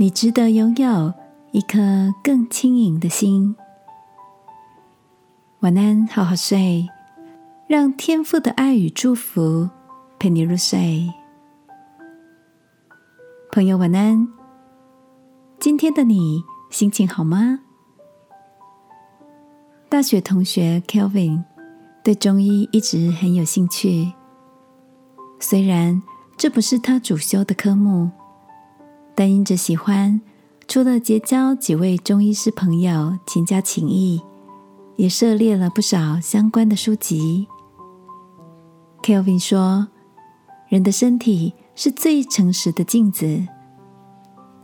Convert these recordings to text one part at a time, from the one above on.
你值得拥有一颗更轻盈的心。晚安，好好睡，让天父的爱与祝福陪你入睡。朋友，晚安。今天的你心情好吗？大学同学 Kelvin 对中医一直很有兴趣，虽然这不是他主修的科目。但因着喜欢，除了结交几位中医师朋友，勤加情谊，也涉猎了不少相关的书籍。Kelvin 说：“人的身体是最诚实的镜子，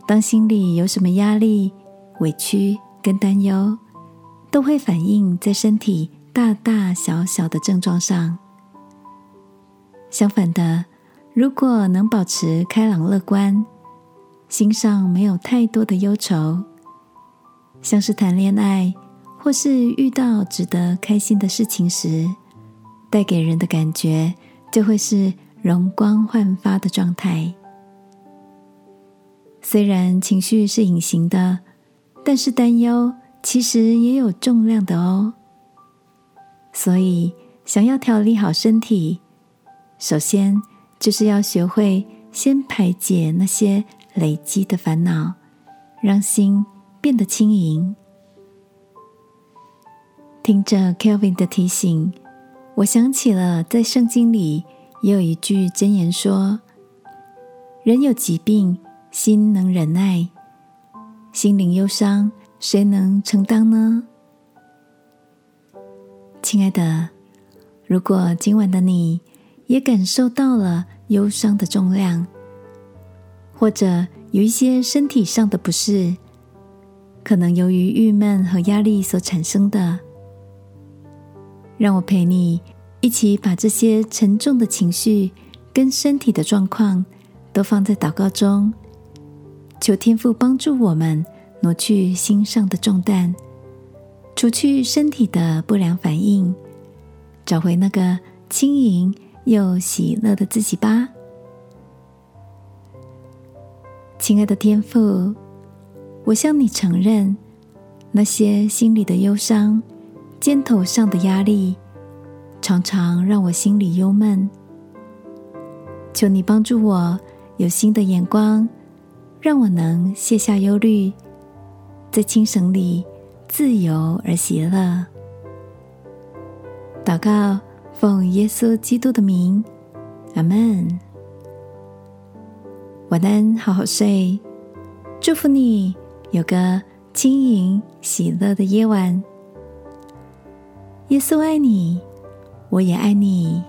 当心里有什么压力、委屈跟担忧，都会反映在身体大大小小的症状上。相反的，如果能保持开朗乐观。”心上没有太多的忧愁，像是谈恋爱或是遇到值得开心的事情时，带给人的感觉就会是容光焕发的状态。虽然情绪是隐形的，但是担忧其实也有重量的哦。所以，想要调理好身体，首先就是要学会先排解那些。累积的烦恼，让心变得轻盈。听着 Kelvin 的提醒，我想起了在圣经里也有一句箴言说：“人有疾病，心能忍耐；心灵忧伤，谁能承担呢？”亲爱的，如果今晚的你也感受到了忧伤的重量，或者有一些身体上的不适，可能由于郁闷和压力所产生的。让我陪你一起把这些沉重的情绪跟身体的状况都放在祷告中，求天父帮助我们挪去心上的重担，除去身体的不良反应，找回那个轻盈又喜乐的自己吧。亲爱的天父，我向你承认，那些心里的忧伤、肩头上的压力，常常让我心里忧闷。求你帮助我有新的眼光，让我能卸下忧虑，在清省里自由而喜乐。祷告，奉耶稣基督的名，阿门。晚安，好好睡。祝福你有个轻盈喜乐的夜晚。耶稣爱你，我也爱你。